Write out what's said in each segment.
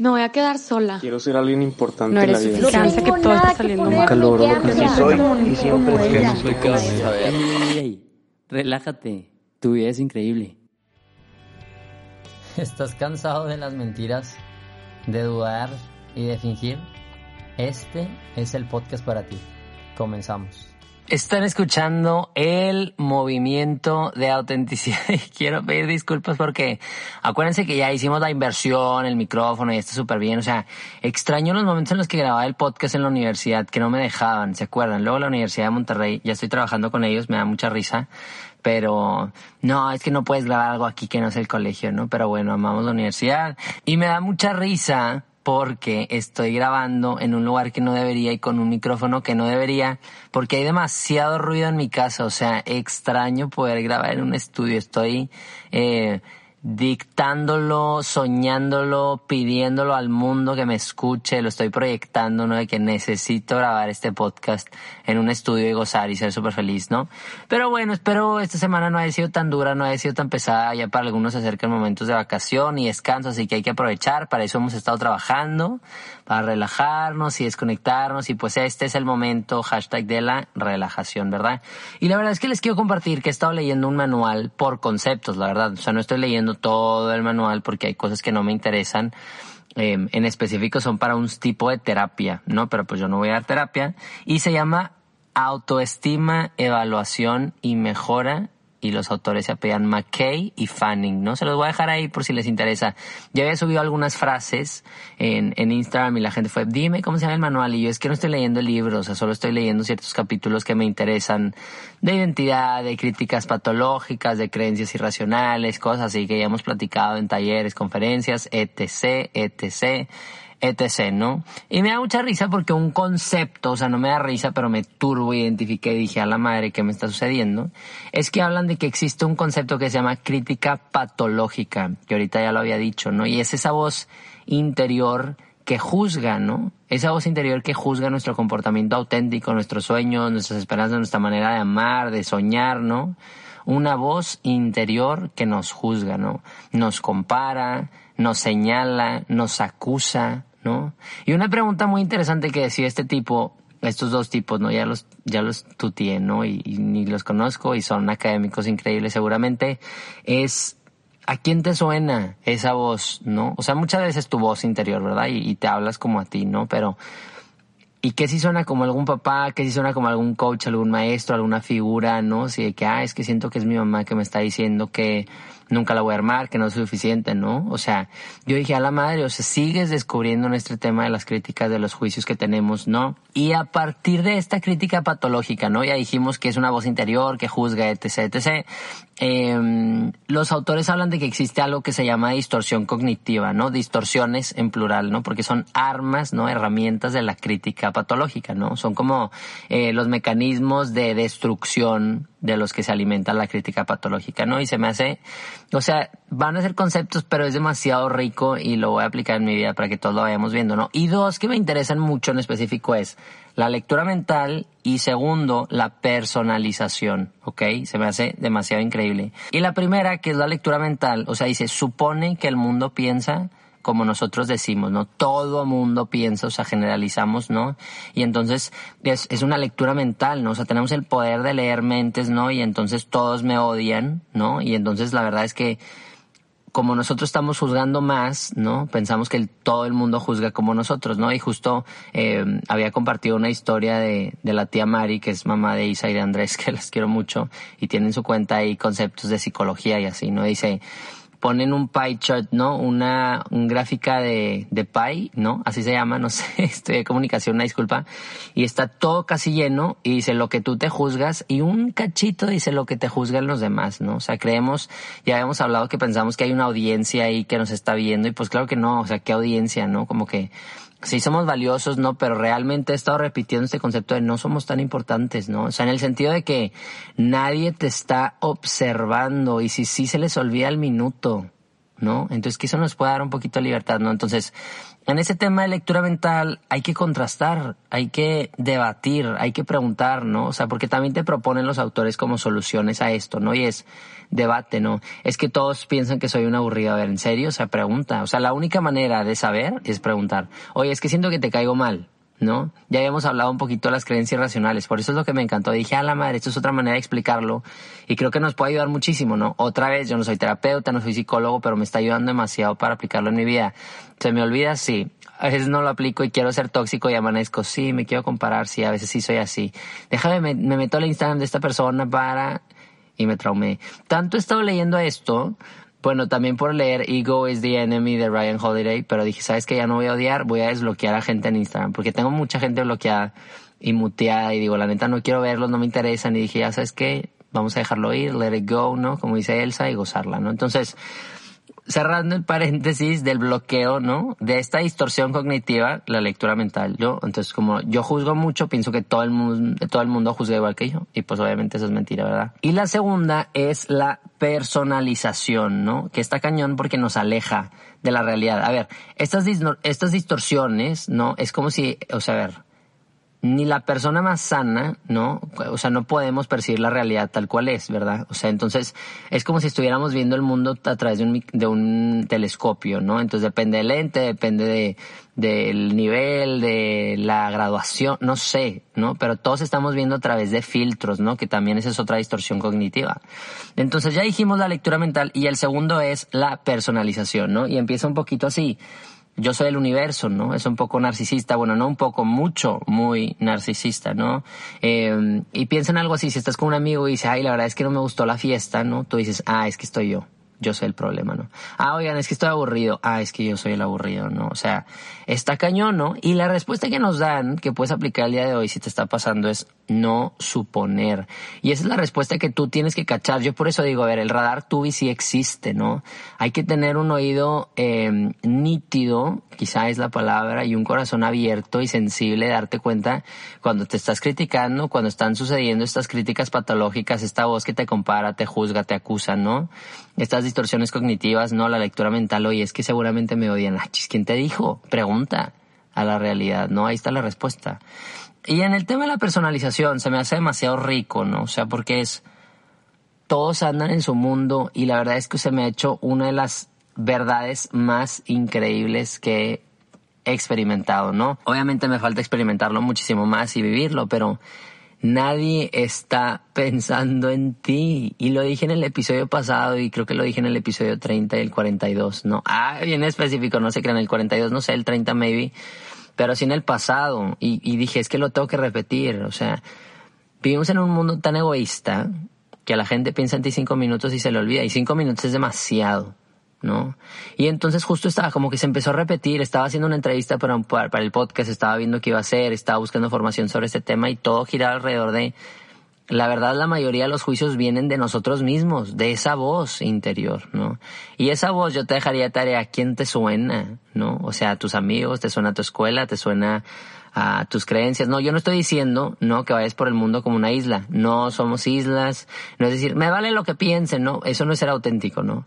Me voy a quedar sola. Quiero ser alguien importante No en la eres vida. suficiente, que todo está saliendo mal. Nunca logro lo que Así soy y siempre Soy Carlos. A ver. Ey, ey, ey. Relájate. Tu vida es increíble. ¿Estás cansado de las mentiras, de dudar y de fingir? Este es el podcast para ti. Comenzamos. Están escuchando el movimiento de autenticidad y quiero pedir disculpas porque acuérdense que ya hicimos la inversión, el micrófono y está súper bien. O sea, extraño los momentos en los que grababa el podcast en la universidad que no me dejaban, ¿se acuerdan? Luego la Universidad de Monterrey, ya estoy trabajando con ellos, me da mucha risa. Pero no, es que no puedes grabar algo aquí que no es el colegio, ¿no? Pero bueno, amamos la universidad. Y me da mucha risa porque estoy grabando en un lugar que no debería y con un micrófono que no debería, porque hay demasiado ruido en mi casa, o sea, extraño poder grabar en un estudio, estoy eh, dictándolo, soñándolo, pidiéndolo al mundo que me escuche, lo estoy proyectando, ¿no? De que necesito grabar este podcast en un estudio y gozar y ser súper feliz, ¿no? Pero bueno, espero esta semana no haya sido tan dura, no haya sido tan pesada, ya para algunos se acercan momentos de vacación y descanso, así que hay que aprovechar, para eso hemos estado trabajando, para relajarnos y desconectarnos y pues este es el momento, hashtag de la relajación, ¿verdad? Y la verdad es que les quiero compartir que he estado leyendo un manual por conceptos, la verdad, o sea, no estoy leyendo todo el manual porque hay cosas que no me interesan. Eh, en específico son para un tipo de terapia, ¿no? Pero pues yo no voy a dar terapia. Y se llama autoestima, evaluación y mejora. Y los autores se apellan McKay y Fanning, ¿no? Se los voy a dejar ahí por si les interesa. Ya había subido algunas frases en, en Instagram y la gente fue, dime cómo se llama el manual. Y yo es que no estoy leyendo libros, o sea, solo estoy leyendo ciertos capítulos que me interesan de identidad, de críticas patológicas, de creencias irracionales, cosas así que ya hemos platicado en talleres, conferencias, etc., etc., etc., ¿no? Y me da mucha risa porque un concepto, o sea, no me da risa, pero me turbo identifiqué y dije a la madre qué me está sucediendo, es que hablan de que existe un concepto que se llama crítica patológica, que ahorita ya lo había dicho, ¿no? Y es esa voz interior que juzga, ¿no? Esa voz interior que juzga nuestro comportamiento auténtico, nuestros sueños, nuestras esperanzas, nuestra manera de amar, de soñar, ¿no? Una voz interior que nos juzga, ¿no? Nos compara, nos señala, nos acusa, ¿no? Y una pregunta muy interesante que decía este tipo, estos dos tipos, ¿no? Ya los, ya los tutié, ¿no? Y, y ni los conozco y son académicos increíbles seguramente, es ¿a quién te suena esa voz, no? O sea, muchas veces tu voz interior, ¿verdad? Y, y te hablas como a ti, ¿no? Pero, ¿y qué si suena como algún papá? ¿Qué si suena como algún coach, algún maestro, alguna figura, ¿no? Si de que, ah, es que siento que es mi mamá que me está diciendo que nunca la voy a armar, que no es suficiente, ¿no? O sea, yo dije a la madre, o sea, sigues descubriendo nuestro tema de las críticas, de los juicios que tenemos, ¿no? Y a partir de esta crítica patológica, ¿no? Ya dijimos que es una voz interior, que juzga, etc., etc., eh, los autores hablan de que existe algo que se llama distorsión cognitiva, ¿no? Distorsiones en plural, ¿no? Porque son armas, ¿no? Herramientas de la crítica patológica, ¿no? Son como eh, los mecanismos de destrucción de los que se alimenta la crítica patológica, ¿no? Y se me hace, o sea, van a ser conceptos, pero es demasiado rico y lo voy a aplicar en mi vida para que todos lo vayamos viendo, ¿no? Y dos que me interesan mucho en específico es la lectura mental y segundo, la personalización, ¿ok? Se me hace demasiado increíble. Y la primera, que es la lectura mental, o sea, dice, supone que el mundo piensa como nosotros decimos, ¿no? Todo mundo piensa, o sea, generalizamos, ¿no? Y entonces es, es, una lectura mental, ¿no? O sea, tenemos el poder de leer mentes, ¿no? Y entonces todos me odian, ¿no? Y entonces la verdad es que como nosotros estamos juzgando más, ¿no? Pensamos que todo el mundo juzga como nosotros, ¿no? Y justo eh, había compartido una historia de, de la tía Mari, que es mamá de Isa y de Andrés, que las quiero mucho, y tienen su cuenta ahí conceptos de psicología y así, ¿no? Dice, ponen un pie chart, ¿no? Una, un gráfica de, de pie, ¿no? Así se llama, no sé, estoy de comunicación, una disculpa. Y está todo casi lleno y dice lo que tú te juzgas y un cachito dice lo que te juzgan los demás, ¿no? O sea, creemos, ya habíamos hablado que pensamos que hay una audiencia ahí que nos está viendo y pues claro que no, o sea, ¿qué audiencia, no? Como que sí somos valiosos, ¿no? Pero realmente he estado repitiendo este concepto de no somos tan importantes, ¿no? O sea, en el sentido de que nadie te está observando y si sí se les olvida el minuto, ¿no? Entonces que eso nos puede dar un poquito de libertad, ¿no? Entonces, en ese tema de lectura mental hay que contrastar, hay que debatir, hay que preguntar, ¿no? O sea, porque también te proponen los autores como soluciones a esto, ¿no? Y es debate, ¿no? Es que todos piensan que soy un aburrido. A ver, ¿en serio? O sea, pregunta. O sea, la única manera de saber es preguntar. Oye, es que siento que te caigo mal. ¿No? Ya habíamos hablado un poquito de las creencias racionales, por eso es lo que me encantó. Dije, a la madre, esto es otra manera de explicarlo y creo que nos puede ayudar muchísimo, ¿no? Otra vez, yo no soy terapeuta, no soy psicólogo, pero me está ayudando demasiado para aplicarlo en mi vida. ¿Se me olvida? Sí. A veces no lo aplico y quiero ser tóxico y amanezco. Sí, me quiero comparar, sí, a veces sí soy así. Déjame, me, me meto al Instagram de esta persona para... y me traumé. Tanto he estado leyendo esto bueno, también por leer Ego is the Enemy de Ryan Holiday, pero dije, ¿sabes que Ya no voy a odiar, voy a desbloquear a gente en Instagram, porque tengo mucha gente bloqueada y muteada y digo, la neta no quiero verlos, no me interesan y dije, ya sabes qué, vamos a dejarlo ir, let it go, ¿no? Como dice Elsa y gozarla, ¿no? Entonces, cerrando el paréntesis del bloqueo, ¿no? De esta distorsión cognitiva, la lectura mental. Yo, entonces, como yo juzgo mucho, pienso que todo el mundo, todo el mundo juzga igual que yo. Y pues obviamente eso es mentira, ¿verdad? Y la segunda es la personalización, ¿no? Que está cañón porque nos aleja de la realidad. A ver, estas, estas distorsiones, ¿no? Es como si, o sea, a ver, ni la persona más sana, ¿no? O sea, no podemos percibir la realidad tal cual es, ¿verdad? O sea, entonces es como si estuviéramos viendo el mundo a través de un, de un telescopio, ¿no? Entonces depende del lente, depende de, del nivel, de la graduación, no sé, ¿no? Pero todos estamos viendo a través de filtros, ¿no? Que también esa es otra distorsión cognitiva. Entonces ya dijimos la lectura mental y el segundo es la personalización, ¿no? Y empieza un poquito así yo soy el universo, ¿no? Es un poco narcisista, bueno, no un poco, mucho, muy narcisista, ¿no? Eh, y piensa en algo así, si estás con un amigo y dice, ay, la verdad es que no me gustó la fiesta, ¿no? Tú dices, ah, es que estoy yo yo soy el problema, ¿no? Ah, oigan, es que estoy aburrido. Ah, es que yo soy el aburrido, ¿no? O sea, está cañón, ¿no? Y la respuesta que nos dan, que puedes aplicar el día de hoy si te está pasando, es no suponer. Y esa es la respuesta que tú tienes que cachar. Yo por eso digo, a ver, el radar tubi sí existe, ¿no? Hay que tener un oído eh, nítido, quizá es la palabra, y un corazón abierto y sensible, darte cuenta cuando te estás criticando, cuando están sucediendo estas críticas patológicas, esta voz que te compara, te juzga, te acusa, ¿no? Estas distorsiones cognitivas, no la lectura mental, oye, es que seguramente me odian. Ah, ¿quién te dijo? Pregunta a la realidad, ¿no? Ahí está la respuesta. Y en el tema de la personalización se me hace demasiado rico, ¿no? O sea, porque es, todos andan en su mundo y la verdad es que se me ha hecho una de las verdades más increíbles que he experimentado, ¿no? Obviamente me falta experimentarlo muchísimo más y vivirlo, pero nadie está pensando en ti. Y lo dije en el episodio pasado y creo que lo dije en el episodio 30 y el 42, ¿no? Ah, bien específico, no sé qué en el 42, no sé, el 30 maybe, pero sí en el pasado. Y, dije, es que lo tengo que repetir, o sea, vivimos en un mundo tan egoísta que la gente piensa en ti cinco minutos y se le olvida. Y cinco minutos es demasiado. ¿No? Y entonces justo estaba como que se empezó a repetir, estaba haciendo una entrevista para, para el podcast, estaba viendo qué iba a hacer, estaba buscando información sobre este tema y todo giraba alrededor de, la verdad la mayoría de los juicios vienen de nosotros mismos, de esa voz interior, ¿no? Y esa voz yo te dejaría tarea, ¿quién te suena? ¿No? O sea, a tus amigos, te suena a tu escuela, te suena a tus creencias. No, yo no estoy diciendo, no, que vayas por el mundo como una isla. No somos islas. No es decir, me vale lo que piensen, no. Eso no es ser auténtico, ¿no?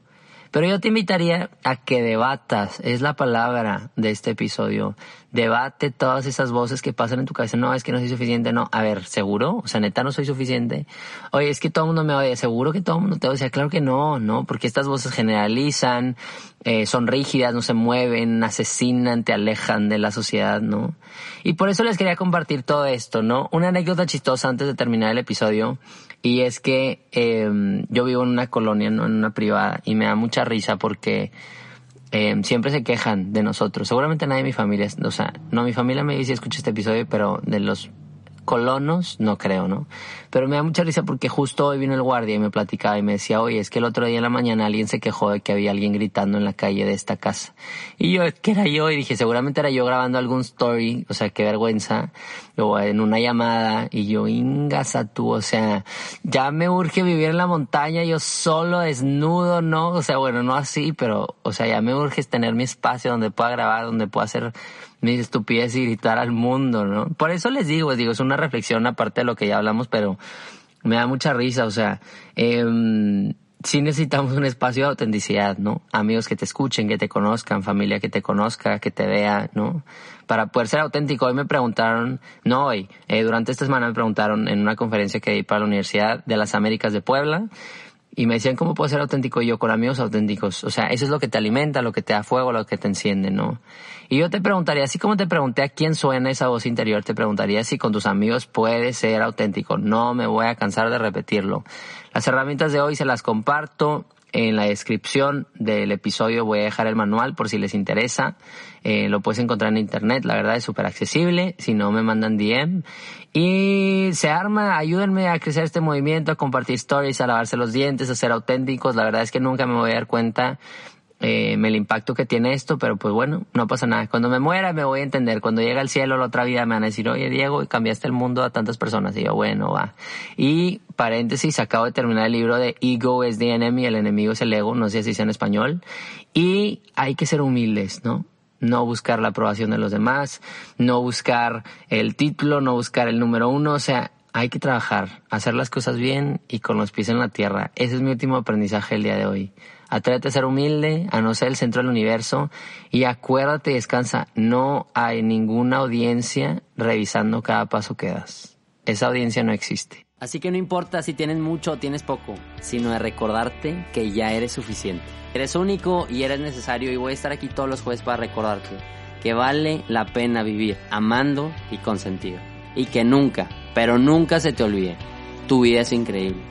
Pero yo te invitaría a que debatas, es la palabra de este episodio. Debate todas esas voces que pasan en tu cabeza. No, es que no soy suficiente, no. A ver, ¿seguro? O sea, neta no soy suficiente. Oye, es que todo el mundo me odia. ¿Seguro que todo el mundo te odia? Claro que no, ¿no? Porque estas voces generalizan, eh, son rígidas, no se mueven, asesinan, te alejan de la sociedad, ¿no? Y por eso les quería compartir todo esto, ¿no? Una anécdota chistosa antes de terminar el episodio. Y es que eh, yo vivo en una colonia, ¿no? en una privada, y me da mucha risa porque eh, siempre se quejan de nosotros. Seguramente nadie de mi familia, o sea, no, mi familia me dice, escucha este episodio, pero de los colonos, no creo, ¿no? Pero me da mucha risa porque justo hoy vino el guardia y me platicaba y me decía, oye, es que el otro día en la mañana alguien se quejó de que había alguien gritando en la calle de esta casa. Y yo, que era yo, y dije, seguramente era yo grabando algún story, o sea, qué vergüenza, o en una llamada, y yo, ingasa tú, o sea, ya me urge vivir en la montaña, yo solo, desnudo, ¿no? O sea, bueno, no así, pero, o sea, ya me urge tener mi espacio donde pueda grabar, donde pueda hacer mis estupidez y gritar al mundo, ¿no? Por eso les digo, digo, es una reflexión aparte de lo que ya hablamos, pero me da mucha risa, o sea, eh, sí necesitamos un espacio de autenticidad, ¿no? Amigos que te escuchen, que te conozcan, familia que te conozca, que te vea, ¿no? Para poder ser auténtico. Hoy me preguntaron, no hoy, eh, durante esta semana me preguntaron en una conferencia que di para la Universidad de las Américas de Puebla, y me decían, ¿cómo puedo ser auténtico yo con amigos auténticos? O sea, eso es lo que te alimenta, lo que te da fuego, lo que te enciende, ¿no? Y yo te preguntaría, así como te pregunté a quién suena esa voz interior, te preguntaría si con tus amigos puedes ser auténtico. No me voy a cansar de repetirlo. Las herramientas de hoy se las comparto. En la descripción del episodio voy a dejar el manual por si les interesa. Eh, lo puedes encontrar en internet, la verdad es súper accesible. Si no, me mandan DM. Y se arma, ayúdenme a crecer este movimiento, a compartir stories, a lavarse los dientes, a ser auténticos. La verdad es que nunca me voy a dar cuenta eh, el impacto que tiene esto, pero pues bueno, no pasa nada. Cuando me muera me voy a entender. Cuando llegue al cielo la otra vida me van a decir, oye Diego, cambiaste el mundo a tantas personas. Y yo, bueno, va. Y paréntesis, acabo de terminar el libro de Ego is the enemy, el enemigo es el ego, no sé si dice en español. Y hay que ser humildes, ¿no? no buscar la aprobación de los demás, no buscar el título, no buscar el número uno, o sea, hay que trabajar, hacer las cosas bien y con los pies en la tierra. Ese es mi último aprendizaje el día de hoy. Atrévete a ser humilde, a no ser el centro del universo y acuérdate y descansa, no hay ninguna audiencia revisando cada paso que das. Esa audiencia no existe. Así que no importa si tienes mucho o tienes poco, sino de recordarte que ya eres suficiente. Eres único y eres necesario y voy a estar aquí todos los jueves para recordarte que vale la pena vivir amando y con sentido. Y que nunca, pero nunca se te olvide, tu vida es increíble